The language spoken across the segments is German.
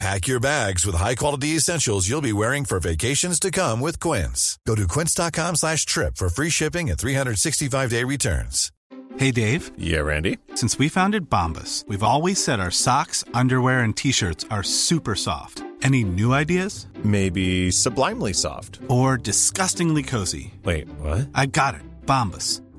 Pack your bags with high-quality essentials you'll be wearing for vacations to come with Quince. Go to quince.com slash trip for free shipping and 365-day returns. Hey, Dave. Yeah, Randy. Since we founded Bombus, we've always said our socks, underwear, and T-shirts are super soft. Any new ideas? Maybe sublimely soft. Or disgustingly cozy? Wait, what? I got it. Bombus.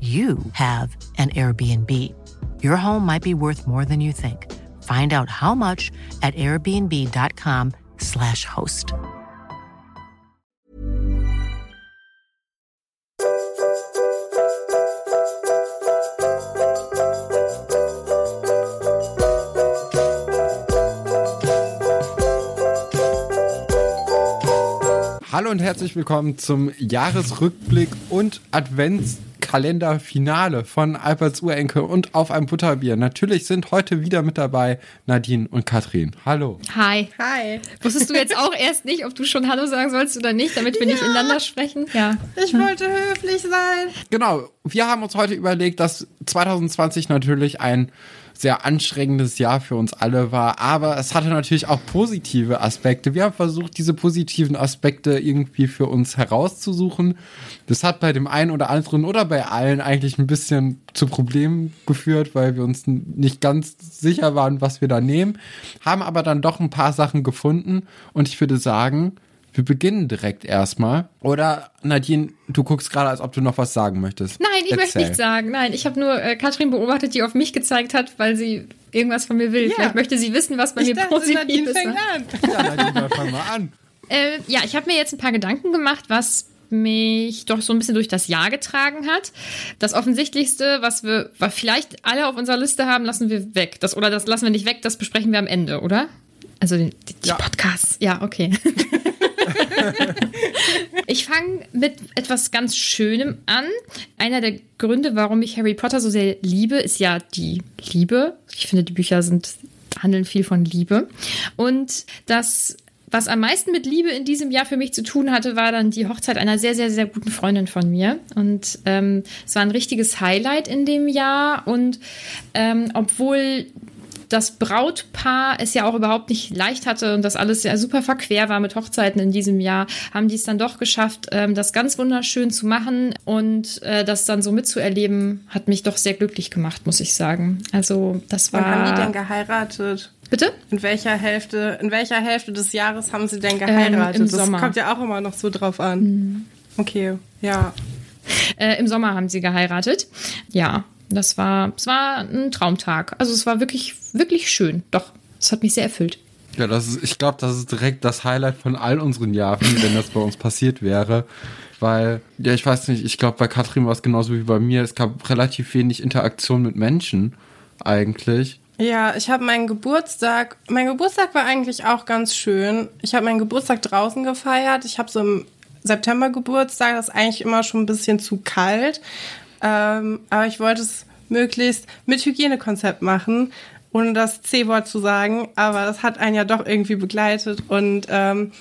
you have an Airbnb. Your home might be worth more than you think. Find out how much at airbnb.com/slash host. Hallo und herzlich willkommen zum Jahresrückblick und Adventskalenderfinale von Alberts Urenkel und auf einem Butterbier. Natürlich sind heute wieder mit dabei Nadine und Katrin. Hallo. Hi. Hi. Wusstest du jetzt auch erst nicht, ob du schon Hallo sagen sollst oder nicht, damit wir nicht ineinander sprechen? Ja. Ich wollte höflich sein. Genau, wir haben uns heute überlegt, dass 2020 natürlich ein sehr anstrengendes Jahr für uns alle war, aber es hatte natürlich auch positive Aspekte. Wir haben versucht, diese positiven Aspekte irgendwie für uns herauszusuchen. Das hat bei dem einen oder anderen oder bei allen eigentlich ein bisschen zu Problemen geführt, weil wir uns nicht ganz sicher waren, was wir da nehmen, haben aber dann doch ein paar Sachen gefunden und ich würde sagen, wir beginnen direkt erstmal. Oder Nadine, du guckst gerade, als ob du noch was sagen möchtest. Nein, ich möchte Erzähl. nichts sagen. Nein, ich habe nur äh, Katrin beobachtet, die auf mich gezeigt hat, weil sie irgendwas von mir will. Ja. Vielleicht möchte sie wissen, was bei Ich mir dachte, positiv Nadine ist. fängt an. Ja, Nadine, fang mal an. Äh, ja, ich habe mir jetzt ein paar Gedanken gemacht, was mich doch so ein bisschen durch das Jahr getragen hat. Das Offensichtlichste, was wir was vielleicht alle auf unserer Liste haben, lassen wir weg. Das, oder das lassen wir nicht weg, das besprechen wir am Ende, oder? Also die, die, die Ja. Podcasts. Ja, okay. ich fange mit etwas ganz Schönem an. Einer der Gründe, warum ich Harry Potter so sehr liebe, ist ja die Liebe. Ich finde, die Bücher sind handeln viel von Liebe. Und das was am meisten mit Liebe in diesem Jahr für mich zu tun hatte, war dann die Hochzeit einer sehr, sehr, sehr guten Freundin von mir. Und ähm, es war ein richtiges Highlight in dem Jahr. Und ähm, obwohl das Brautpaar es ja auch überhaupt nicht leicht hatte und das alles ja super verquer war mit Hochzeiten in diesem Jahr, haben die es dann doch geschafft, ähm, das ganz wunderschön zu machen und äh, das dann so mitzuerleben, hat mich doch sehr glücklich gemacht, muss ich sagen. Also das war. Wann haben die denn geheiratet? Bitte? In welcher Hälfte, in welcher Hälfte des Jahres haben sie denn geheiratet? Ähm, im das Sommer. Mhm. kommt ja auch immer noch so drauf an. Okay, ja. Äh, Im Sommer haben sie geheiratet. Ja, das war, es war ein Traumtag. Also es war wirklich, wirklich schön. Doch, es hat mich sehr erfüllt. Ja, das ist, ich glaube, das ist direkt das Highlight von all unseren Jahren, wenn das bei uns passiert wäre. Weil, ja, ich weiß nicht, ich glaube, bei Katrin war es genauso wie bei mir. Es gab relativ wenig Interaktion mit Menschen, eigentlich. Ja, ich habe meinen Geburtstag, mein Geburtstag war eigentlich auch ganz schön. Ich habe meinen Geburtstag draußen gefeiert. Ich habe so im September Geburtstag, das ist eigentlich immer schon ein bisschen zu kalt. Ähm, aber ich wollte es möglichst mit Hygienekonzept machen, ohne das C-Wort zu sagen. Aber das hat einen ja doch irgendwie begleitet. Und ähm,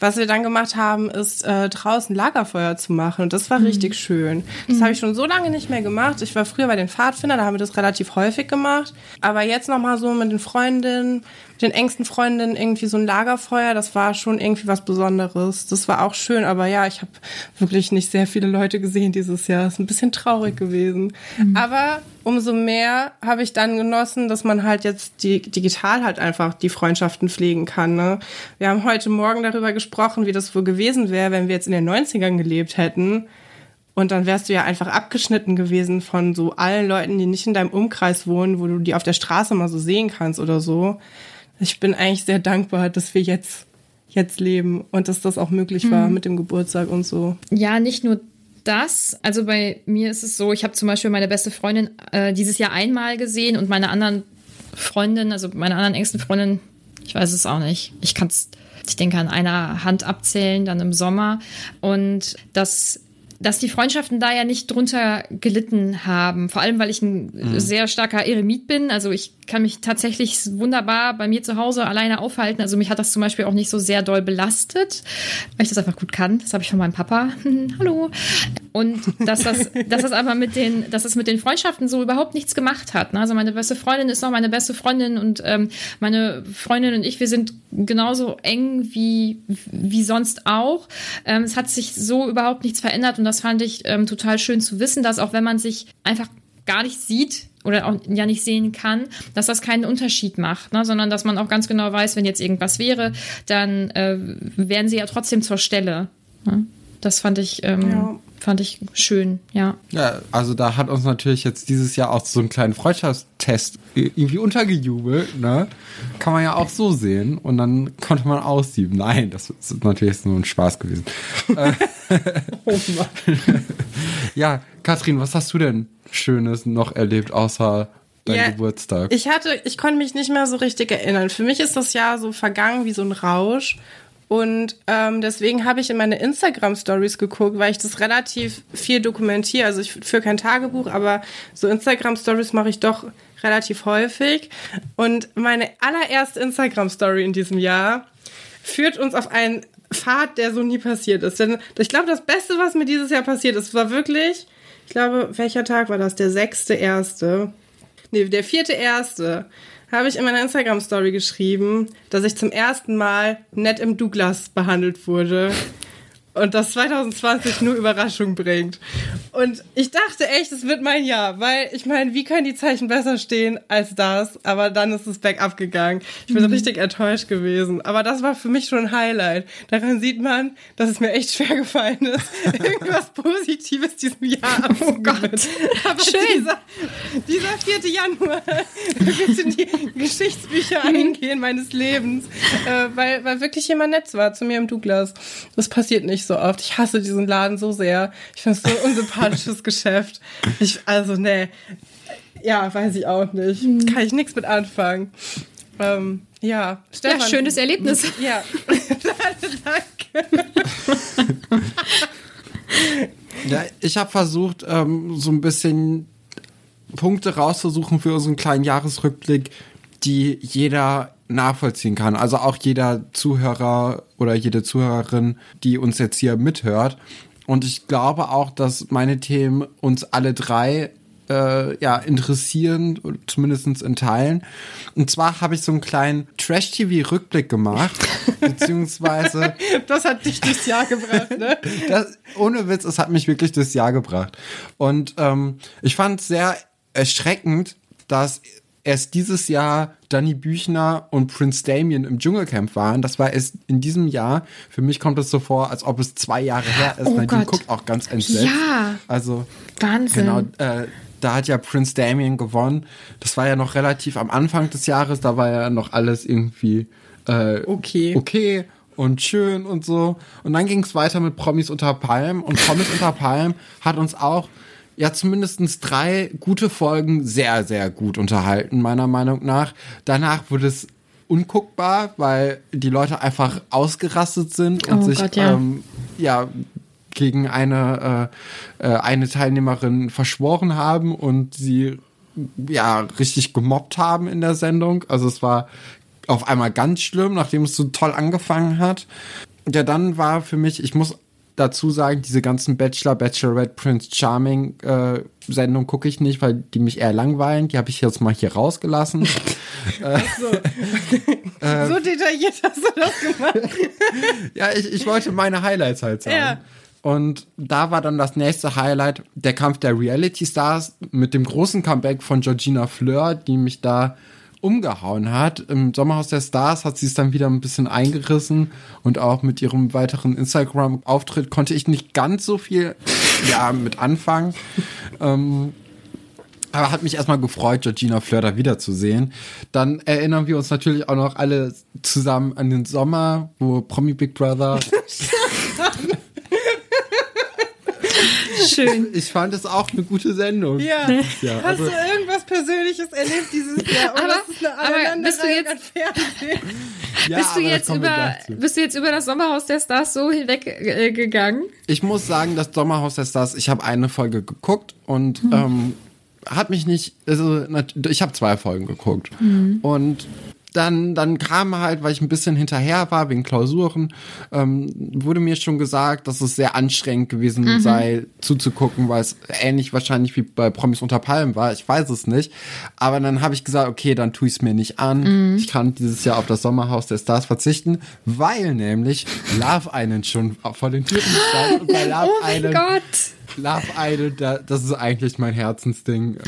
was wir dann gemacht haben, ist äh, draußen Lagerfeuer zu machen. Und das war richtig schön. Das habe ich schon so lange nicht mehr gemacht. Ich war früher bei den Pfadfindern, da haben wir das relativ häufig gemacht. Aber jetzt nochmal so mit den Freundinnen, mit den engsten Freundinnen irgendwie so ein Lagerfeuer, das war schon irgendwie was Besonderes. Das war auch schön. Aber ja, ich habe wirklich nicht sehr viele Leute gesehen dieses Jahr. Ist ein bisschen traurig gewesen. Aber umso mehr habe ich dann genossen, dass man halt jetzt die, digital halt einfach die Freundschaften pflegen kann. Ne? Wir haben heute Morgen darüber gesprochen, wie das wohl gewesen wäre, wenn wir jetzt in den 90ern gelebt hätten. Und dann wärst du ja einfach abgeschnitten gewesen von so allen Leuten, die nicht in deinem Umkreis wohnen, wo du die auf der Straße mal so sehen kannst oder so. Ich bin eigentlich sehr dankbar, dass wir jetzt, jetzt leben und dass das auch möglich war mit dem Geburtstag und so. Ja, nicht nur das. Also bei mir ist es so, ich habe zum Beispiel meine beste Freundin äh, dieses Jahr einmal gesehen und meine anderen Freundinnen, also meine anderen engsten Freundinnen, ich weiß es auch nicht. Ich kann es, ich denke, an einer Hand abzählen, dann im Sommer. Und das dass die Freundschaften da ja nicht drunter gelitten haben. Vor allem, weil ich ein mhm. sehr starker Eremit bin. Also ich kann mich tatsächlich wunderbar bei mir zu Hause alleine aufhalten. Also mich hat das zum Beispiel auch nicht so sehr doll belastet, weil ich das einfach gut kann. Das habe ich von meinem Papa. Hallo. Und dass das, dass das aber mit den, dass das mit den Freundschaften so überhaupt nichts gemacht hat. Ne? Also meine beste Freundin ist noch meine beste Freundin und ähm, meine Freundin und ich, wir sind genauso eng wie, wie sonst auch. Ähm, es hat sich so überhaupt nichts verändert und das fand ich ähm, total schön zu wissen, dass auch wenn man sich einfach gar nicht sieht oder auch ja nicht sehen kann, dass das keinen Unterschied macht, ne? sondern dass man auch ganz genau weiß, wenn jetzt irgendwas wäre, dann äh, wären sie ja trotzdem zur Stelle. Ne? Das fand ich, ähm, ja. fand ich schön, ja. Ja, also da hat uns natürlich jetzt dieses Jahr auch so einen kleinen Freundschaftstest irgendwie untergejubelt, ne? Kann man ja auch so sehen. Und dann konnte man aussieben. Nein, das ist natürlich nur ein Spaß gewesen. oh Mann. ja, Katrin, was hast du denn Schönes noch erlebt, außer dein ja, Geburtstag? Ich hatte, ich konnte mich nicht mehr so richtig erinnern. Für mich ist das Jahr so vergangen wie so ein Rausch. Und ähm, deswegen habe ich in meine Instagram-Stories geguckt, weil ich das relativ viel dokumentiere. Also ich führe kein Tagebuch, aber so Instagram-Stories mache ich doch relativ häufig. Und meine allererste Instagram-Story in diesem Jahr führt uns auf einen Pfad, der so nie passiert ist. Denn ich glaube, das Beste, was mir dieses Jahr passiert ist, war wirklich, ich glaube, welcher Tag war das? Der sechste erste. Nee, der vierte erste habe ich in meiner Instagram-Story geschrieben, dass ich zum ersten Mal nett im Douglas behandelt wurde und das 2020 nur Überraschung bringt. Und ich dachte echt, es wird mein Jahr, weil ich meine, wie können die Zeichen besser stehen als das? Aber dann ist es bergab gegangen. Ich bin mhm. richtig enttäuscht gewesen. Aber das war für mich schon ein Highlight. Daran sieht man, dass es mir echt schwer gefallen ist, irgendwas Positives diesem Jahr abzugeben. Oh Gott. Aber Schön. Dieser, dieser 4. Januar wird in die Geschichtsbücher eingehen meines Lebens, äh, weil, weil wirklich jemand nett war zu mir im Douglas. Das passiert nicht so oft. Ich hasse diesen Laden so sehr. Ich finde es so ein unsympathisches Geschäft. Ich, also, nee. Ja, weiß ich auch nicht. Mhm. Kann ich nichts mit anfangen. Ähm, ja, Stefan. Ja, schönes Erlebnis. Ja. Danke. ja, ich habe versucht, ähm, so ein bisschen Punkte rauszusuchen für unseren kleinen Jahresrückblick, die jeder nachvollziehen kann. Also auch jeder Zuhörer oder jede Zuhörerin, die uns jetzt hier mithört. Und ich glaube auch, dass meine Themen uns alle drei äh, ja, interessieren, zumindest in Teilen. Und zwar habe ich so einen kleinen Trash-TV-Rückblick gemacht, beziehungsweise... Das hat dich durchs Jahr gebracht, ne? Das, ohne Witz, es hat mich wirklich durchs Jahr gebracht. Und ähm, ich fand es sehr erschreckend, dass erst dieses Jahr Danny Büchner und Prince Damien im Dschungelcamp waren. Das war erst in diesem Jahr. Für mich kommt es so vor, als ob es zwei Jahre her ist. Oh Nadine guckt auch ganz entsetzt. Ja. Also Wahnsinn. Genau. Äh, da hat ja Prince Damien gewonnen. Das war ja noch relativ am Anfang des Jahres. Da war ja noch alles irgendwie äh, okay. Okay und schön und so. Und dann ging es weiter mit Promis unter Palm. Und Promis unter Palm hat uns auch ja zumindestens drei gute Folgen sehr, sehr gut unterhalten, meiner Meinung nach. Danach wurde es unguckbar, weil die Leute einfach ausgerastet sind und oh sich Gott, ja. Ähm, ja gegen eine äh, äh, eine Teilnehmerin verschworen haben und sie ja richtig gemobbt haben in der Sendung. Also es war auf einmal ganz schlimm, nachdem es so toll angefangen hat. ja, dann war für mich, ich muss dazu sagen, diese ganzen Bachelor, Bachelorette, Prince Charming äh, Sendungen gucke ich nicht, weil die mich eher langweilen. Die habe ich jetzt mal hier rausgelassen. so. so detailliert hast du das gemacht. ja, ich, ich wollte meine Highlights halt sagen. Ja. Und da war dann das nächste Highlight der Kampf der Reality Stars mit dem großen Comeback von Georgina Fleur, die mich da umgehauen hat. Im Sommerhaus der Stars hat sie es dann wieder ein bisschen eingerissen und auch mit ihrem weiteren Instagram-Auftritt konnte ich nicht ganz so viel ja, mit anfangen. ähm, aber hat mich erstmal gefreut, Georgina da wiederzusehen. Dann erinnern wir uns natürlich auch noch alle zusammen an den Sommer, wo Promi Big Brother Schön. Ich fand es auch eine gute Sendung. Ja. Ja, Hast also- du irgendwas Persönliches erlebt dieses Jahr? Oder Aber- ist eine aber bist du jetzt-? Ja, bist, du jetzt über, bist du jetzt über das Sommerhaus der Stars so hinweggegangen? Ich muss sagen, das Sommerhaus der Stars, ich habe eine Folge geguckt und ähm, hat mich nicht, also ich habe zwei Folgen geguckt und dann, dann kam halt, weil ich ein bisschen hinterher war wegen Klausuren, ähm, wurde mir schon gesagt, dass es sehr anstrengend gewesen sei, zuzugucken, weil es ähnlich wahrscheinlich wie bei Promis unter Palmen war. Ich weiß es nicht. Aber dann habe ich gesagt, okay, dann tue ich es mir nicht an. Ich kann dieses Jahr auf das Sommerhaus der Stars verzichten, weil nämlich Love Island schon vor den Türen stand. Und bei Love oh mein Island Gott. Love Island, da, das ist eigentlich mein Herzensding.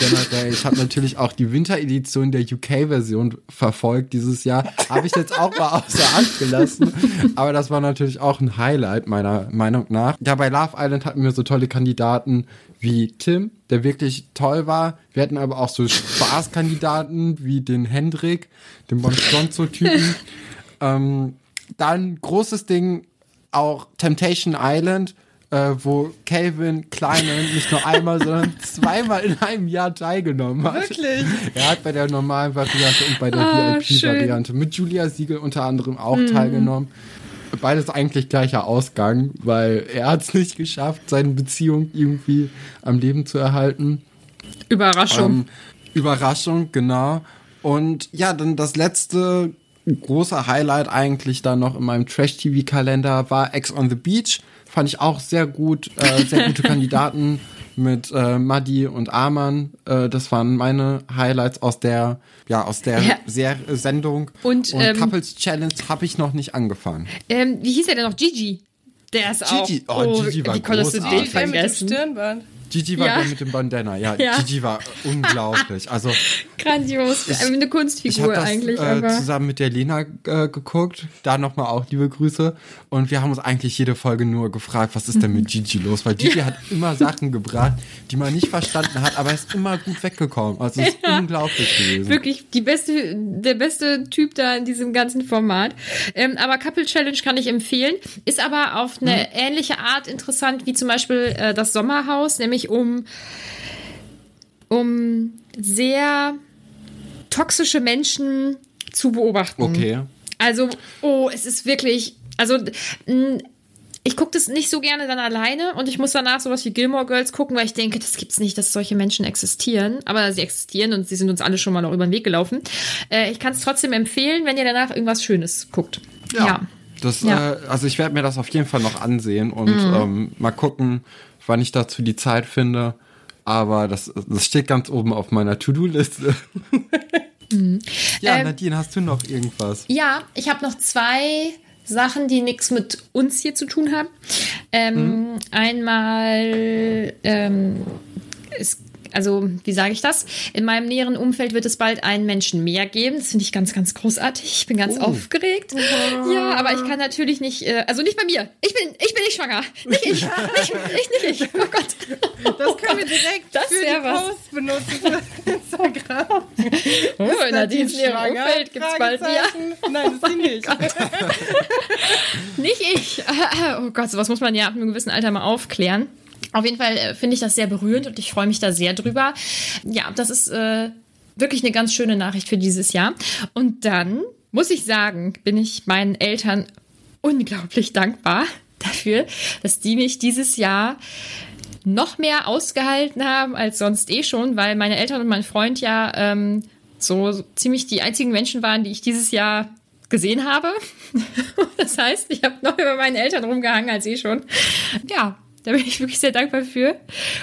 Ich habe natürlich auch die Winteredition der UK-Version verfolgt dieses Jahr. Habe ich jetzt auch mal außer Acht gelassen. Aber das war natürlich auch ein Highlight meiner Meinung nach. Ja, bei Love Island hatten wir so tolle Kandidaten wie Tim, der wirklich toll war. Wir hatten aber auch so Spaßkandidaten wie den Hendrik, den Bonstronzo-Typen. ähm, dann großes Ding auch Temptation Island, äh, wo Calvin Kleinen nicht nur einmal, sondern zweimal in einem Jahr teilgenommen hat. Wirklich? Er hat bei der normalen Variante und bei der Ah, VIP-Variante mit Julia Siegel unter anderem auch teilgenommen. Beides eigentlich gleicher Ausgang, weil er hat es nicht geschafft, seine Beziehung irgendwie am Leben zu erhalten. Überraschung. Ähm, Überraschung, genau. Und ja, dann das letzte große Highlight eigentlich dann noch in meinem Trash-TV-Kalender war Ex on the Beach. Fand ich auch sehr gut, äh, sehr gute Kandidaten mit äh, Maddi und Arman. Äh, das waren meine Highlights aus der, ja, aus der Ja. Ser Sendung. Und, ähm, Couples Challenge habe ich noch nicht angefangen. ähm, wie hieß er denn noch? Gigi. Der ist Gigi, auch. oh, Gigi war wie konntest du den. Der mit dem vergessen? Stirnband. Gigi war Ja. der mit dem Bandana. Ja, Ja. Gigi war unglaublich. Also Grandios. Ich- eine Ich Kunstfigur das eigentlich, äh, zusammen mit der Lena äh, geguckt. Da nochmal auch liebe Grüße. Und wir haben uns eigentlich jede Folge nur gefragt, was ist denn mit Gigi los? Weil Gigi hat immer Sachen gebracht, die man nicht verstanden hat, aber er ist immer gut weggekommen. Also es ist unglaublich gewesen. Wirklich die beste, der beste Typ da in diesem ganzen Format. Ähm, aber Couple Challenge kann ich empfehlen. Ist aber auf eine Mhm. ähnliche Art interessant wie zum Beispiel äh, das Sommerhaus, nämlich um, um sehr toxische Menschen zu beobachten. Okay. Also, oh, es ist wirklich, also ich gucke das nicht so gerne dann alleine und ich muss danach sowas wie Gilmore Girls gucken, weil ich denke, das gibt's nicht, dass solche Menschen existieren. Aber sie existieren und sie sind uns alle schon mal noch über den Weg gelaufen. Äh, ich kann es trotzdem empfehlen, wenn ihr danach irgendwas Schönes guckt. Ja. Das, Ja. Äh, also ich werde mir das auf jeden Fall noch ansehen und ähm, mal gucken, wann ich dazu die Zeit finde. Aber das, das steht ganz oben auf meiner To-Do-Liste. ja, Ähm, Nadine, hast du noch irgendwas? Ja, ich habe noch zwei Sachen, die nichts mit uns hier zu tun haben. Ähm, Einmal, ähm, es, also wie sage ich das? In meinem näheren Umfeld wird es bald einen Menschen mehr geben. Das finde ich ganz, ganz großartig. Ich bin ganz aufgeregt. Ja, aber ich kann natürlich nicht, äh, also nicht bei mir. Ich bin, ich bin nicht schwanger. Nicht ich. nicht, ich, nicht ich. Oh Gott. Das können wir direkt Das für die was. Post benutzen für Instagram. Oh, in Nadines näheren? Umfeld gibt es bald ja. Fragezeichen. Nein, ist sie nicht. Nicht ich. Oh Gott, sowas muss man ja ab einem gewissen Alter mal aufklären. Auf jeden Fall äh, finde ich das sehr berührend und ich freue mich da sehr drüber. Ja, das ist äh, wirklich eine ganz schöne Nachricht für dieses Jahr. Und dann muss ich sagen, bin ich meinen Eltern unglaublich dankbar dafür, dass die mich dieses Jahr noch mehr ausgehalten haben als sonst eh schon, weil meine Eltern und mein Freund ja ähm, so, so ziemlich die einzigen Menschen waren, die ich dieses Jahr gesehen habe. Das heißt, ich habe noch über meinen Eltern rumgehangen als eh schon. Ja, da bin ich wirklich sehr dankbar für.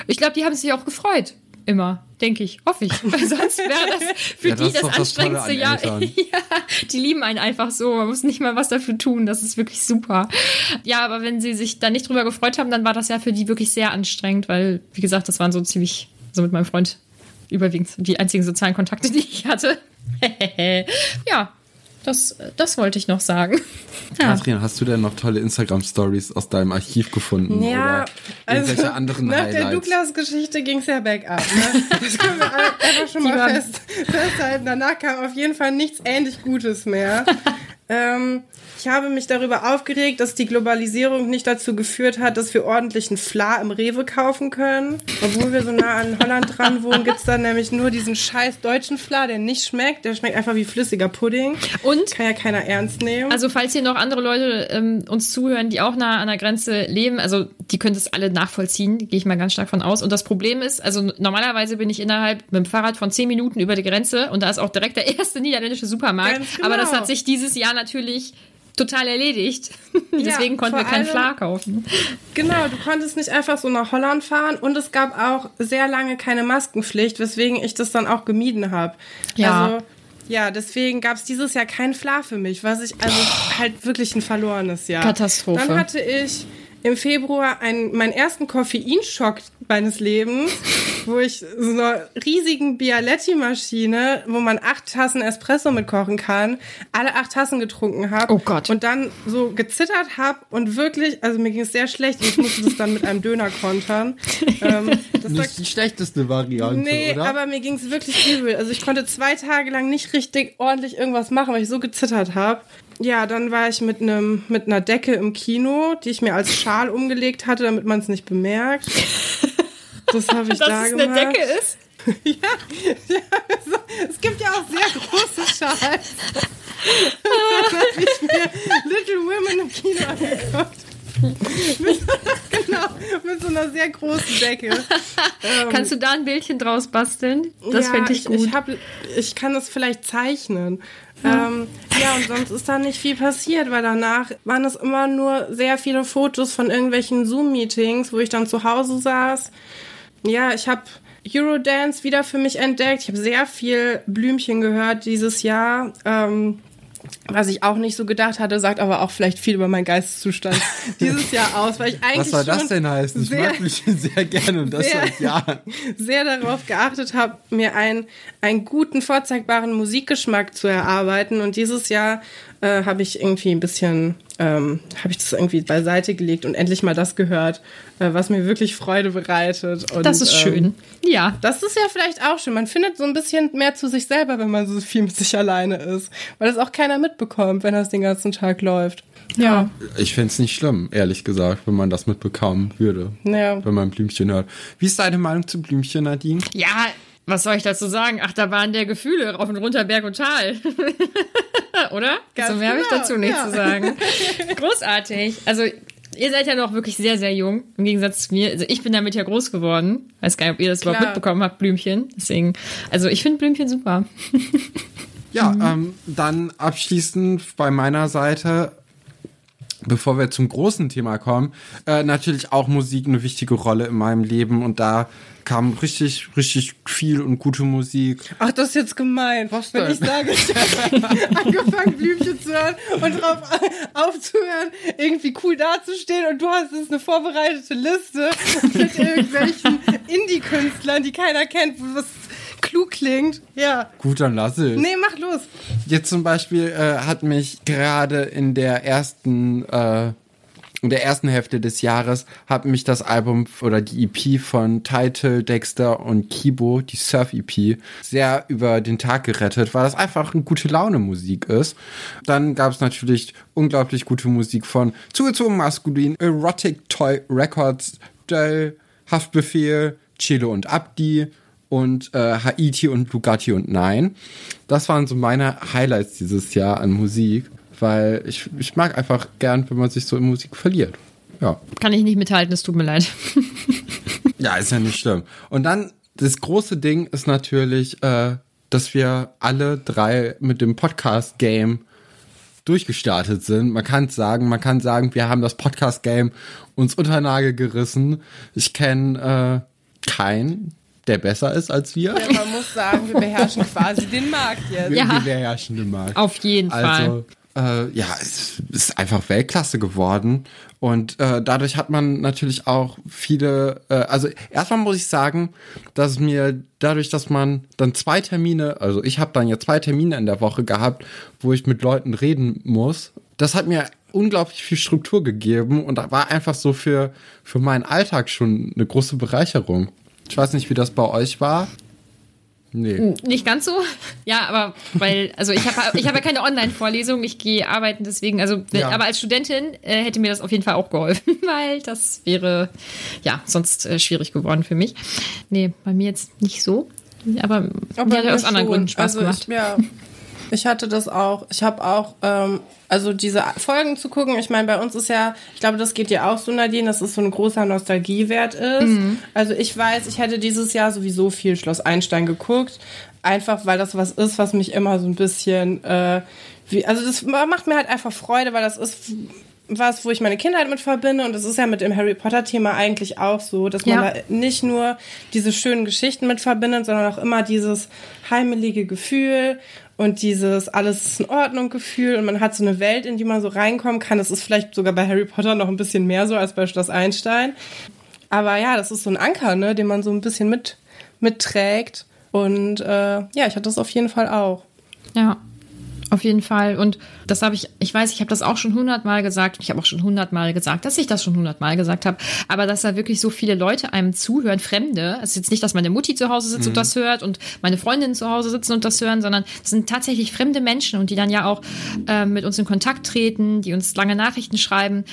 Ich glaube, die haben sich auch gefreut. Immer, denke ich, hoffe ich. Weil sonst wäre das für Ja, die das das das anstrengendste an Jahr. Ja, die lieben einen einfach so. Man muss nicht mal was dafür tun. Das ist wirklich super. Ja, aber wenn sie sich da nicht drüber gefreut haben, dann war das ja für die wirklich sehr anstrengend, weil, wie gesagt, das waren so ziemlich, so mit meinem Freund überwiegend die einzigen sozialen Kontakte, die ich hatte. ja, das, das wollte ich noch sagen. Ja. Katrin, hast du denn noch tolle Instagram-Stories aus deinem Archiv gefunden? Ja, oder irgendwelche anderen nach der Highlights? Douglas-Geschichte ging es ja bergab. Ne? Das können wir einfach schon Die mal fest, festhalten. Danach kam auf jeden Fall nichts ähnlich Gutes mehr. ähm, ich habe mich darüber aufgeregt, dass die Globalisierung nicht dazu geführt hat, dass wir ordentlichen Fla im Rewe kaufen können. Obwohl wir so nah an Holland dran wohnen, gibt's dann nämlich nur diesen scheiß deutschen Fla, der nicht schmeckt. Der schmeckt einfach wie flüssiger Pudding. Und Kann ja keiner ernst nehmen. Also falls hier noch andere Leute ähm, uns zuhören, die auch nah an der Grenze leben, also die können das alle nachvollziehen, gehe ich mal ganz stark von aus. Und das Problem ist, also normalerweise bin ich innerhalb mit dem Fahrrad von zehn Minuten über die Grenze und da ist auch direkt der erste niederländische Supermarkt. Genau. Aber das hat sich dieses Jahr natürlich total erledigt. Deswegen konnten wir keinen Fla kaufen. Genau, du konntest nicht einfach so nach Holland fahren und es gab auch sehr lange keine Maskenpflicht, weswegen ich das dann auch gemieden habe. Ja. Also, ja, deswegen gab es dieses Jahr kein Fla für mich, was ich also halt wirklich ein verlorenes Jahr. Katastrophe. Dann hatte ich im Februar einen, meinen ersten Koffeinschock meines Lebens, wo ich so einer riesigen Bialetti-Maschine, wo man acht Tassen Espresso mitkochen kann, alle acht Tassen getrunken habe. Oh Gott. Und dann so gezittert habe und wirklich, also mir ging es sehr schlecht und ich musste das dann mit einem Döner kontern. ähm, das war Nicht die schlechteste Variante, Nee, oder? aber mir ging es wirklich übel. Also ich konnte zwei Tage lang nicht richtig ordentlich irgendwas machen, weil ich so gezittert habe. Ja, dann war ich mit einem mit einer Decke im Kino, die ich mir als Schal umgelegt hatte, damit man es nicht bemerkt. Das habe ich Dass da es eine gemacht. Decke ist. Es gibt ja auch sehr große Schals. dann habe ich mir Little Women im Kino angeguckt. mit, genau, mit so einer sehr großen Decke. Ähm, Kannst du da ein Bildchen draus basteln? Das ja, fände ich gut. Ich, hab, ich kann das vielleicht zeichnen. Ähm, ja, und sonst ist da nicht viel passiert, weil danach waren es immer nur sehr viele Fotos von irgendwelchen Zoom-Meetings, wo ich dann zu Hause saß. Ja, ich habe Eurodance wieder für mich entdeckt. Ich habe sehr viel Blümchen gehört dieses Jahr. Ähm, was ich auch nicht so gedacht hatte, sagt aber auch vielleicht viel über meinen Geisteszustand dieses Jahr aus, weil ich eigentlich Was soll das denn heißen? Ich sehr- mag mich sehr gerne und das sehr- seit Jahren. sehr darauf geachtet habe, mir einen, einen guten, vorzeigbaren Musikgeschmack zu erarbeiten. Und dieses Jahr äh, habe ich irgendwie ein bisschen, ähm, habe ich das irgendwie beiseite gelegt und endlich mal das gehört, äh, was mir wirklich Freude bereitet. Und, das ist ähm, schön. Ja. das ist ja vielleicht auch schön. Man findet so ein bisschen mehr zu sich selber, wenn man so viel mit sich alleine ist. Weil das auch keiner mitbekommt, wenn das den ganzen Tag läuft. Ja. Ich fände es nicht schlimm, ehrlich gesagt, wenn man das mitbekommen würde. Ja. Wenn man Blümchen hört. Wie ist deine Meinung zu Blümchen, Nadine? Ja, was soll ich dazu sagen? Achterbahn der Gefühle, rauf und runter, Berg und Tal. Oder? Ganz so mehr habe ich genau, dazu nicht ja. zu sagen. Großartig. Also, ihr seid ja noch wirklich sehr, sehr jung, im Gegensatz zu mir. Also, ich bin damit ja groß geworden. Weiß gar nicht, ob ihr das überhaupt Klar. mitbekommen habt, Blümchen. Deswegen, also, ich finde Blümchen super. Ja, ähm, dann abschließend bei meiner Seite, bevor wir zum großen Thema kommen, äh, natürlich auch Musik eine wichtige Rolle in meinem Leben und da kam richtig, richtig viel und gute Musik. Ach, das ist jetzt gemein. Was Wenn denn? ich sage, ich habe angefangen, Blümchen zu hören und drauf aufzuhören, irgendwie cool dazustehen und du hast jetzt eine vorbereitete Liste mit irgendwelchen Indie-Künstlern, die keiner kennt, was klug klingt. Ja. Gut, dann lass es. Nee, mach los. Jetzt zum Beispiel äh, hat mich gerade in der ersten äh, in der ersten Hälfte des Jahres hat mich das Album oder die EP von Title, Dexter und Kibo, die Surf EP, sehr über den Tag gerettet, weil das einfach eine gute Laune Musik ist. Dann gab es natürlich unglaublich gute Musik von Zugezogen Maskulin, Erotic Toy Records, Dell, Haftbefehl, Chilo und Abdi und äh, Haiti und Bugatti und Nein. Das waren so meine Highlights dieses Jahr an Musik, weil ich, ich mag einfach gern, wenn man sich so in Musik verliert. Ja. Kann ich nicht mithalten, es tut mir leid. Ja, ist ja nicht schlimm. Und dann, das große Ding ist natürlich, äh, dass wir alle drei mit dem Podcast-Game durchgestartet sind. Man kann sagen, man kann sagen, wir haben das Podcast-Game uns unter Nagel gerissen. Ich kenne äh, keinen, der besser ist als wir. Ja, man muss sagen, wir beherrschen quasi den Markt jetzt. Wir, Ja. wir beherrschen den Markt. Auf jeden Fall. Also, äh, ja, es ist einfach Weltklasse geworden. Und äh, dadurch hat man natürlich auch viele, äh, also erstmal muss ich sagen, dass mir dadurch, dass man dann zwei Termine, also ich habe dann ja zwei Termine in der Woche gehabt, wo ich mit Leuten reden muss, das hat mir unglaublich viel Struktur gegeben und da war einfach so für, für meinen Alltag schon eine große Bereicherung. Ich weiß nicht, wie das bei euch war. Nee. Nicht ganz so. Ja, aber weil, also ich habe ich hab ja keine Online-Vorlesung, ich gehe arbeiten, deswegen, also, Ja. aber als Studentin äh, hätte mir das auf jeden Fall auch geholfen, weil das wäre, ja, sonst äh, schwierig geworden für mich. Nee, bei mir jetzt nicht so. Aber mir Aber hat aus mir anderen schon. Gründen Spaß also gemacht. Ich, ja, ich hatte das auch. Ich habe auch, ähm, also diese Folgen zu gucken. Ich meine, bei uns ist ja, ich glaube, das geht dir auch so, Nadine, dass es so ein großer Nostalgiewert ist. Mhm. Also ich weiß, ich hätte dieses Jahr sowieso viel Schloss Einstein geguckt. Einfach, weil das was ist, was mich immer so ein bisschen, äh, wie, also das macht mir halt einfach Freude, weil das ist was, wo ich meine Kindheit mit verbinde. Und das ist ja mit dem Harry Potter-Thema eigentlich auch so, dass man Ja. da nicht nur diese schönen Geschichten mit verbindet, sondern auch immer dieses heimelige Gefühl und dieses alles ist in Ordnung Gefühl und man hat so eine Welt, in die man so reinkommen kann. Das ist vielleicht sogar bei Harry Potter noch ein bisschen mehr so als bei Schloss Einstein. Aber ja, das ist so ein Anker, ne, den man so ein bisschen mit, mitträgt. Und äh, ja, ich hatte das auf jeden Fall auch. Ja, auf jeden Fall. Und das habe ich, ich weiß, ich habe das auch schon hundertmal gesagt. Ich habe auch schon hundertmal gesagt, dass ich das schon hundertmal gesagt habe. Aber dass da wirklich so viele Leute einem zuhören, Fremde. Es ist jetzt nicht, dass meine Mutti zu Hause sitzt und das hört und meine Freundinnen zu Hause sitzen und das hören, sondern es sind tatsächlich fremde Menschen und die dann ja auch ähm, mit uns in Kontakt treten, die uns lange Nachrichten schreiben,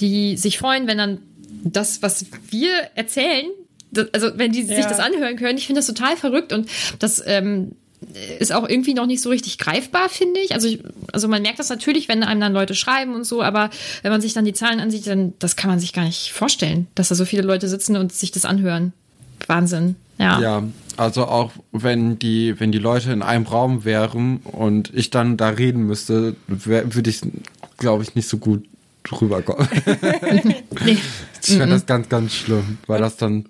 die sich freuen, wenn dann das, was wir erzählen, das, also wenn die sich Ja. das anhören können, ich finde das total verrückt und das ähm, ist auch irgendwie noch nicht so richtig greifbar, finde ich. Also, ich. also man merkt das natürlich, wenn einem dann Leute schreiben und so, aber wenn man sich dann die Zahlen ansieht, dann das kann man sich gar nicht vorstellen, dass da so viele Leute sitzen und sich das anhören. Wahnsinn. Ja. Ja, also auch wenn die, wenn die Leute in einem Raum wären und ich dann da reden müsste, würde ich, glaube ich, nicht so gut rüberkommen. Nee. Ich fände das ganz, ganz schlimm, weil das dann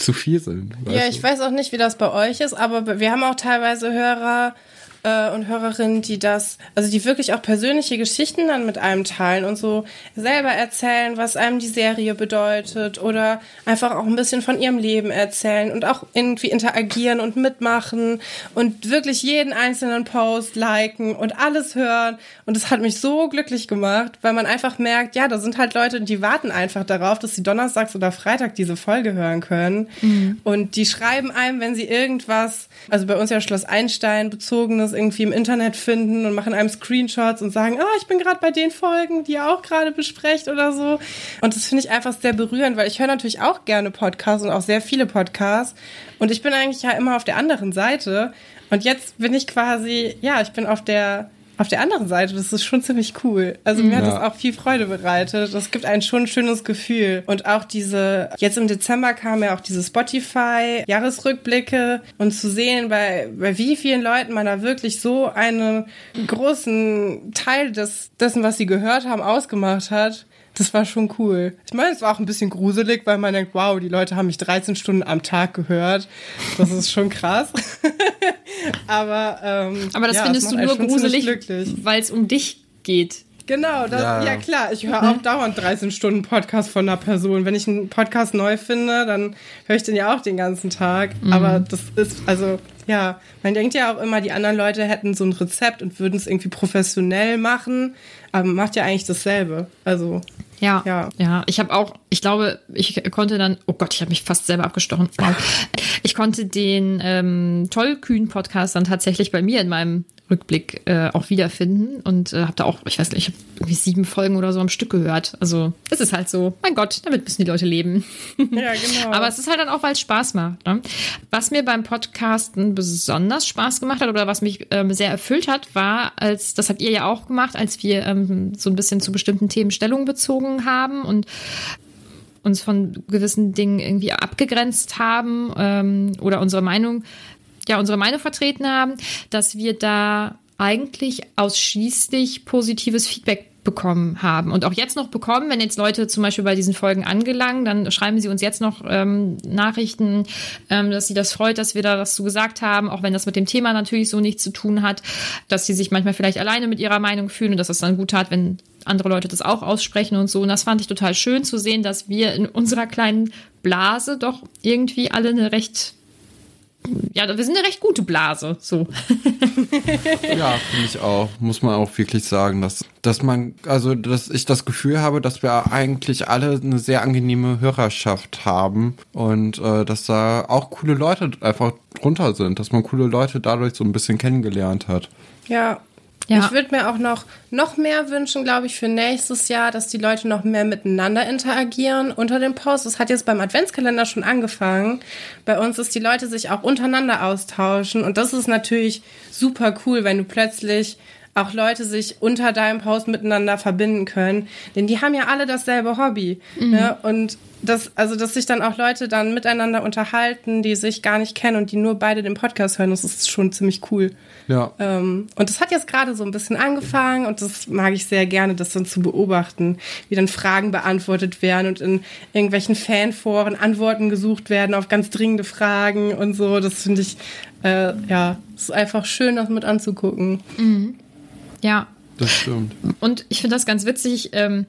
zu viel sind. Ja, ich du? weiß auch nicht, wie das bei euch ist, aber wir haben auch teilweise Hörer äh, und Hörerinnen, die das, also die wirklich auch persönliche Geschichten dann mit einem teilen und so selber erzählen, was einem die Serie bedeutet oder einfach auch ein bisschen von ihrem Leben erzählen und auch irgendwie interagieren und mitmachen und wirklich jeden einzelnen Post liken und alles hören. Und das hat mich so glücklich gemacht, weil man einfach merkt, ja, da sind halt Leute, die warten einfach darauf, dass sie donnerstags oder Freitag diese Folge hören können. Und die schreiben einem, wenn sie irgendwas, also bei uns ja Schloss Einstein bezogenes irgendwie im Internet finden und machen einem Screenshots und sagen, ah, ich bin gerade bei den Folgen, die ihr auch gerade besprecht oder so. Und das finde ich einfach sehr berührend, weil ich höre natürlich auch gerne Podcasts und auch sehr viele Podcasts. Und ich bin eigentlich ja immer auf der anderen Seite. Und jetzt bin ich quasi, ja, ich bin auf der auf der anderen Seite, das ist schon ziemlich cool. Also mir hat Ja. das auch viel Freude bereitet. Das gibt ein schon schönes Gefühl. Und auch diese, jetzt im Dezember kamen ja auch diese Spotify-Jahresrückblicke und zu sehen, bei, bei wie vielen Leuten man da wirklich so einen großen Teil des, dessen, was sie gehört haben, ausgemacht hat. Das war schon cool. Ich meine, es war auch ein bisschen gruselig, weil man denkt, wow, die Leute haben mich 13 Stunden am Tag gehört. Das ist schon krass. Aber, ähm, Aber das ja, findest es du nur gruselig, weil es um dich geht. Genau, das, Ja. ja. klar. Ich höre auch dauernd 13 Stunden Podcast von einer Person. Wenn ich einen Podcast neu finde, dann höre ich den ja auch den ganzen Tag. Aber das ist, also, ja, man denkt ja auch immer, die anderen Leute hätten so ein Rezept und würden es irgendwie professionell machen. Aber man macht ja eigentlich dasselbe. Also, Ja, Ja. ja. Ich habe auch, ich glaube, ich konnte dann, oh Gott, ich habe mich fast selber abgestochen. Ich konnte den ähm, Tollkühn-Podcast dann tatsächlich bei mir in meinem Rückblick äh, auch wiederfinden und äh, habe da auch, ich weiß nicht, ich habe irgendwie sieben Folgen oder so am Stück gehört. Also es ist halt so, mein Gott, damit müssen die Leute leben. ja, genau. Aber es ist halt dann auch, weil es Spaß macht. Ne? Was mir beim Podcasten besonders Spaß gemacht hat oder was mich ähm, sehr erfüllt hat, war, als, das habt ihr ja auch gemacht, als wir ähm, so ein bisschen zu bestimmten Themen Stellung bezogen haben und uns von gewissen Dingen irgendwie abgegrenzt haben ähm, oder unsere Meinung, ja, unsere Meinung vertreten haben, dass wir da eigentlich ausschließlich positives Feedback bekommen haben und auch jetzt noch bekommen, wenn jetzt Leute zum Beispiel bei diesen Folgen angelangen, dann schreiben sie uns jetzt noch ähm, Nachrichten, ähm, dass sie das freut, dass wir da was zu gesagt haben, auch wenn das mit dem Thema natürlich so nichts zu tun hat, dass sie sich manchmal vielleicht alleine mit ihrer Meinung fühlen und dass es das dann gut tat, wenn andere Leute das auch aussprechen und so. Und das fand ich total schön zu sehen, dass wir in unserer kleinen Blase doch irgendwie alle eine recht ja, wir sind eine recht gute Blase, so. ja, finde ich auch. Muss man auch wirklich sagen, dass, dass man, also, dass ich das Gefühl habe, dass wir eigentlich alle eine sehr angenehme Hörerschaft haben und äh, dass da auch coole Leute einfach drunter sind, dass man coole Leute dadurch so ein bisschen kennengelernt hat. Ja, ja. Ich würde mir auch noch, noch mehr wünschen, glaube ich, für nächstes Jahr, dass die Leute noch mehr miteinander interagieren unter dem Post. Das hat jetzt beim Adventskalender schon angefangen. Bei uns ist die Leute sich auch untereinander austauschen. Und das ist natürlich super cool, wenn du plötzlich auch Leute sich unter deinem Post miteinander verbinden können. Denn die haben ja alle dasselbe Hobby. Mhm. Ne? Und das, also, dass sich dann auch Leute dann miteinander unterhalten, die sich gar nicht kennen und die nur beide den Podcast hören, das ist schon ziemlich cool. Ja. Ähm, und das hat jetzt gerade so ein bisschen angefangen und das mag ich sehr gerne, das dann zu beobachten, wie dann Fragen beantwortet werden und in irgendwelchen Fanforen Antworten gesucht werden auf ganz dringende Fragen und so. Das finde ich, äh, ja, ist einfach schön, das mit anzugucken. Mhm. Ja. Das stimmt. Und ich finde das ganz witzig, ähm,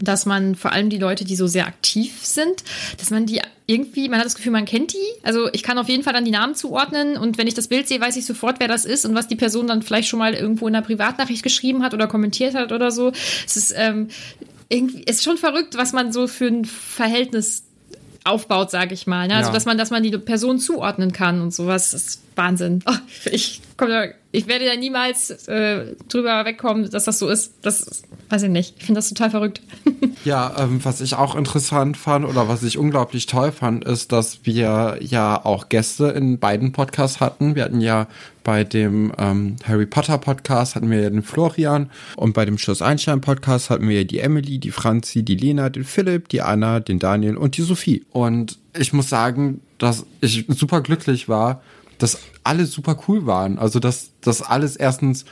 dass man vor allem die Leute, die so sehr aktiv sind, dass man die irgendwie, man hat das Gefühl, man kennt die. Also ich kann auf jeden Fall dann die Namen zuordnen und wenn ich das Bild sehe, weiß ich sofort, wer das ist und was die Person dann vielleicht schon mal irgendwo in einer Privatnachricht geschrieben hat oder kommentiert hat oder so. Es ist ähm, irgendwie, es ist schon verrückt, was man so für ein Verhältnis aufbaut, sage ich mal. Ne? Also, ja. dass man, dass man die Person zuordnen kann und sowas. Das ist Wahnsinn. Oh, ich, komm, ich werde da niemals äh, drüber wegkommen, dass das so ist. Das weiß ich nicht. Ich finde das total verrückt. ja, ähm, was ich auch interessant fand oder was ich unglaublich toll fand, ist, dass wir ja auch Gäste in beiden Podcasts hatten. Wir hatten ja bei dem ähm, Harry Potter Podcast hatten wir ja den Florian und bei dem Schloss Einstein Podcast hatten wir ja die Emily, die Franzi, die Lena, den Philipp, die Anna, den Daniel und die Sophie. Und ich muss sagen, dass ich super glücklich war, dass alle super cool waren. Also dass das alles erstens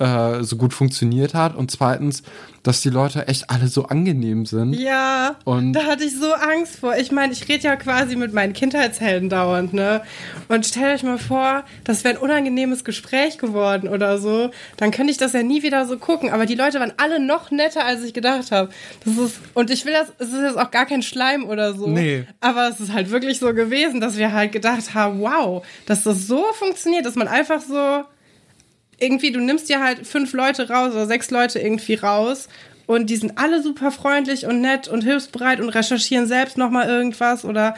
äh, so gut funktioniert hat und zweitens, dass die Leute echt alle so angenehm sind. Ja, und da hatte ich so Angst vor. Ich meine, ich rede ja quasi mit meinen Kindheitshelden dauernd, ne? Und stellt euch mal vor, das wäre ein unangenehmes Gespräch geworden oder so, dann könnte ich das ja nie wieder so gucken. Aber die Leute waren alle noch netter, als ich gedacht habe. Das ist und ich will das, es ist jetzt auch gar kein Schleim oder so. Nee. Aber es ist halt wirklich so gewesen, dass wir halt gedacht haben, wow, dass das so funktioniert, dass man einfach so irgendwie, du nimmst dir halt fünf Leute raus oder sechs Leute irgendwie raus und die sind alle super freundlich und nett und hilfsbereit und recherchieren selbst nochmal irgendwas oder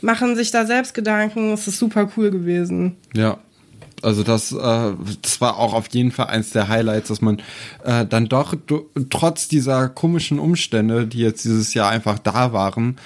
machen sich da selbst Gedanken. Es ist super cool gewesen. Ja. Also das, äh, das war auch auf jeden Fall eins der Highlights, dass man äh, dann doch trotz dieser komischen Umstände, die jetzt dieses Jahr einfach da waren,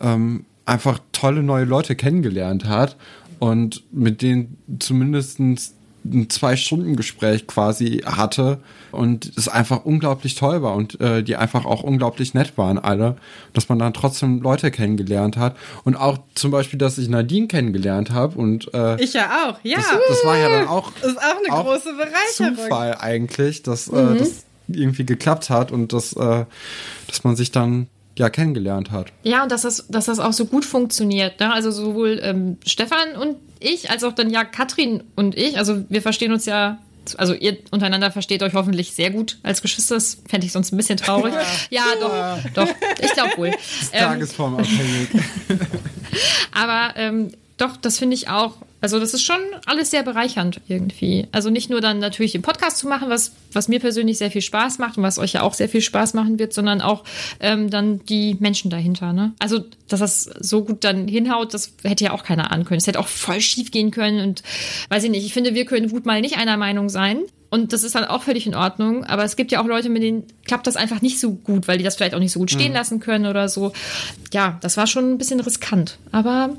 ähm, einfach tolle neue Leute kennengelernt hat und mit denen zumindestens ein Zwei-Stunden-Gespräch quasi hatte und es einfach unglaublich toll war und äh, die einfach auch unglaublich nett waren alle, dass man dann trotzdem Leute kennengelernt hat und auch zum Beispiel, dass ich Nadine kennengelernt habe und äh, ich ja auch, ja. Das, das, war ja dann auch, das ist auch eine auch große Bereicherung. Zufall eigentlich, dass äh, mhm. das irgendwie geklappt hat und dass, äh, dass man sich dann ja kennengelernt hat. Ja, und dass das, dass das auch so gut funktioniert. Ne? Also sowohl ähm, Stefan und ich, als auch dann ja Katrin und ich. Also wir verstehen uns ja also ihr untereinander versteht euch hoffentlich sehr gut als Geschwister. Das fände ich sonst ein bisschen traurig. Ja, ja doch, doch. Ich glaube wohl. Ähm, Tagesformabhängig. aber ähm, doch, das finde ich auch. Also das ist schon alles sehr bereichernd irgendwie. Also nicht nur dann natürlich den Podcast zu machen, was, was mir persönlich sehr viel Spaß macht und was euch ja auch sehr viel Spaß machen wird, sondern auch ähm, dann die Menschen dahinter. Ne? Also dass das so gut dann hinhaut, das hätte ja auch keiner ahnen können. Es hätte auch voll schief gehen können und weiß ich nicht. Ich finde, wir können gut mal nicht einer Meinung sein. Und das ist dann auch völlig in Ordnung. Aber es gibt ja auch Leute, mit denen klappt das einfach nicht so gut, weil die das vielleicht auch nicht so gut stehen mhm. lassen können oder so. Ja, das war schon ein bisschen riskant. Aber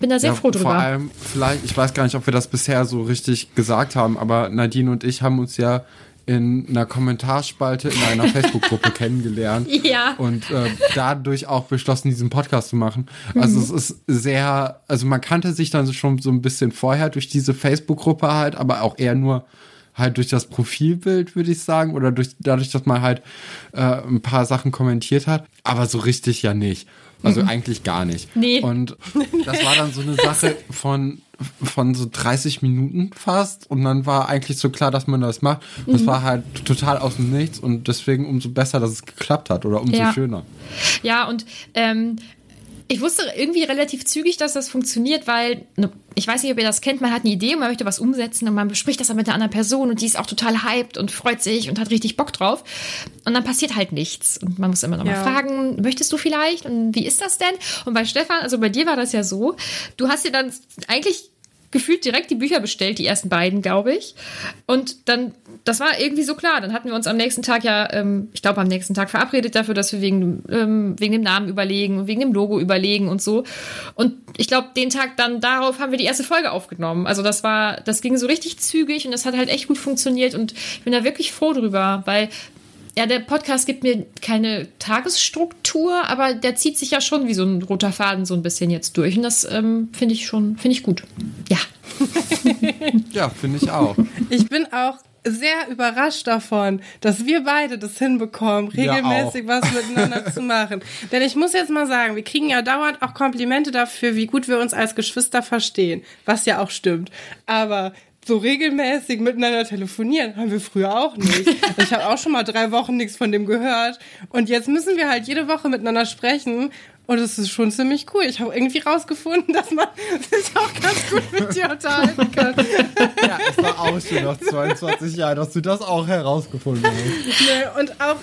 bin da sehr ja, froh drüber. Vor allem, vielleicht, ich weiß gar nicht, ob wir das bisher so richtig gesagt haben, aber Nadine und ich haben uns ja in einer Kommentarspalte in einer Facebook-Gruppe kennengelernt. Ja. Und äh, dadurch auch beschlossen, diesen Podcast zu machen. Also mhm. es ist sehr, also man kannte sich dann schon so ein bisschen vorher durch diese Facebook-Gruppe halt, aber auch eher nur halt durch das Profilbild, würde ich sagen, oder durch, dadurch, dass man halt äh, ein paar Sachen kommentiert hat, aber so richtig ja nicht. Also Mhm. eigentlich gar nicht. Nee. Und das war dann so eine Sache von, von so 30 Minuten fast. Und dann war eigentlich so klar, dass man das macht. Das Mhm. war halt total aus dem Nichts und deswegen umso besser, dass es geklappt hat oder umso Ja. schöner. Ja, und ähm, ich wusste irgendwie relativ zügig, dass das funktioniert, weil ne, ich weiß nicht, ob ihr das kennt, man hat eine Idee und man möchte was umsetzen und man bespricht das dann mit einer anderen Person und die ist auch total hyped und freut sich und hat richtig Bock drauf. Und dann passiert halt nichts. Und man muss immer noch mal Ja. fragen, möchtest du vielleicht? Und wie ist das denn? Und bei Stefan, also bei dir war das ja so, du hast dir dann eigentlich gefühlt direkt die Bücher bestellt, die ersten beiden, glaube ich. Und dann, das war irgendwie so klar. Dann hatten wir uns am nächsten Tag ja, ähm, ich glaube, am nächsten Tag verabredet dafür, dass wir wegen, ähm, wegen dem Namen überlegen und wegen dem Logo überlegen und so. Und ich glaube, den Tag dann darauf haben wir die erste Folge aufgenommen. Also das war, das ging so richtig zügig und das hat halt echt gut funktioniert und ich bin da wirklich froh drüber, weil ja, der Podcast gibt mir keine Tagesstruktur, aber der zieht sich ja schon wie so ein roter Faden so ein bisschen jetzt durch. Und das ähm, finde ich schon, finde ich gut. Ja. Ja, finde ich auch. Ich bin auch sehr überrascht davon, dass wir beide das hinbekommen, Ja, regelmäßig was miteinander zu machen. Denn ich muss jetzt mal sagen, wir kriegen ja dauernd auch Komplimente dafür, wie gut wir uns als Geschwister verstehen, was ja auch stimmt. Aber so regelmäßig miteinander telefonieren haben wir früher auch nicht. Ich habe auch schon mal drei Wochen nichts von dem gehört. Und jetzt müssen wir halt jede Woche miteinander sprechen. Und es ist schon ziemlich cool. Ich habe irgendwie rausgefunden, dass man sich auch ganz gut mit dir unterhalten kann. Ja, es war auch schon nach 22 Jahren, dass du das auch herausgefunden hast. Nee, und auch,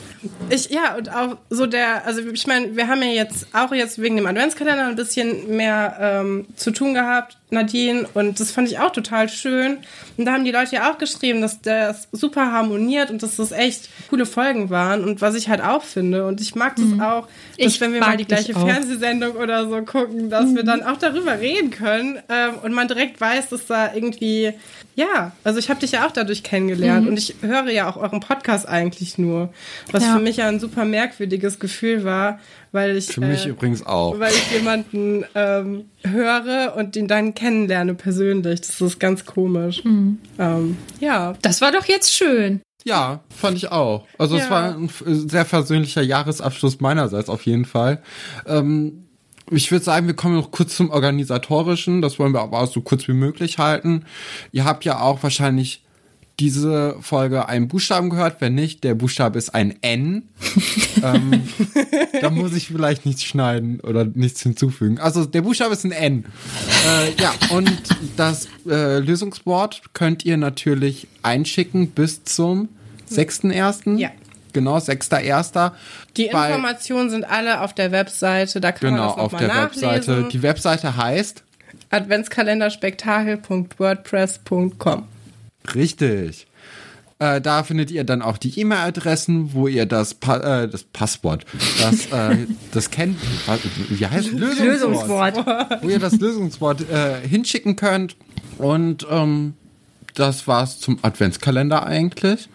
ich, ja, und auch so der, also ich meine, wir haben ja jetzt auch jetzt wegen dem Adventskalender ein bisschen mehr ähm, zu tun gehabt, Nadine, und das fand ich auch total schön. Und da haben die Leute ja auch geschrieben, dass das super harmoniert und dass das echt coole Folgen waren und was ich halt auch finde. Und ich mag das auch, dass Ich wenn wir mal die gleiche auch. Fernsehsendung oder so gucken, dass wir dann auch darüber reden können ähm, und man direkt weiß, dass da irgendwie, ja, also ich habe dich ja auch dadurch kennengelernt und ich höre ja auch euren Podcast eigentlich nur, was Ja. für mich ja ein super merkwürdiges Gefühl war, weil ich Für mich äh, übrigens auch. weil ich jemanden ähm, höre und den dann kennenlerne persönlich. Das ist ganz komisch. Ähm, ja. Das war doch jetzt schön. Ja, fand ich auch. Also es Ja. war ein f- sehr versöhnlicher Jahresabschluss meinerseits auf jeden Fall. Ähm, ich würde sagen, wir kommen noch kurz zum Organisatorischen. Das wollen wir aber auch so kurz wie möglich halten. Ihr habt ja auch wahrscheinlich diese Folge einen Buchstaben gehört. Wenn nicht, der Buchstabe ist ein N. ähm, da muss ich vielleicht nichts schneiden oder nichts hinzufügen. Also der Buchstabe ist ein N. Äh, ja, und das äh, Lösungswort könnt ihr natürlich einschicken bis zum 6.1. Ja. Genau, 6.1. Die Informationen sind alle auf der Webseite. Da kann Genau, man das auf nochmal der nachlesen. Webseite. Die Webseite heißt Adventskalenderspektakel.wordpress.com. Richtig. Äh, da findet ihr dann auch die E-Mail-Adressen, wo ihr das, pa äh, das Passwort, das, äh, das kennt, wie heißt es? Lösungswort. Wo ihr das Lösungswort äh, hinschicken könnt. Und ähm, das war's zum Adventskalender eigentlich.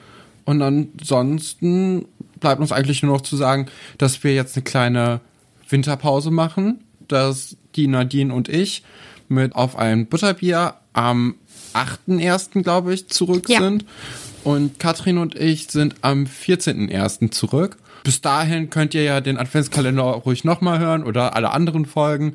Und ansonsten bleibt uns eigentlich nur noch zu sagen, dass wir jetzt eine kleine Winterpause machen, dass die Nadine und ich mit auf ein Butterbier am 8.1. glaube ich zurück Ja. sind. Und Katrin und ich sind am 14.1. zurück. Bis dahin könnt ihr ja den Adventskalender ruhig nochmal hören oder alle anderen Folgen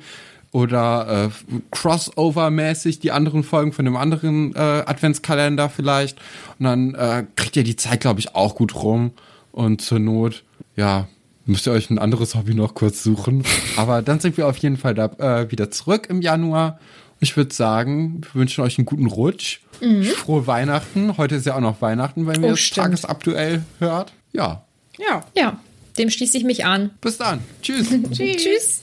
oder äh, Crossover-mäßig die anderen Folgen von dem anderen äh, Adventskalender vielleicht. Und dann äh, kriegt ihr die Zeit, glaube ich, auch gut rum. Und zur Not, ja, müsst ihr euch ein anderes Hobby noch kurz suchen. Aber dann sind wir auf jeden Fall da äh, wieder zurück im Januar. Ich würde sagen, wir wünschen euch einen guten Rutsch. Frohe Weihnachten. Heute ist ja auch noch Weihnachten, wenn ihr Oh, stimmt. tagesaktuell hört. Ja, Ja. Ja, dem schließe ich mich an. bis dann. Tschüss. Tschüss.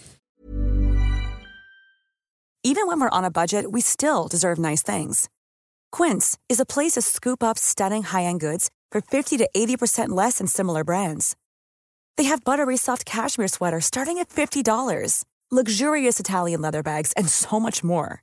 Even when we're on a budget, we still deserve nice things. Quince is a place to scoop up stunning high-end goods for 50 to 80% less than similar brands. They have buttery soft cashmere sweaters starting at $50, luxurious Italian leather bags, and so much more.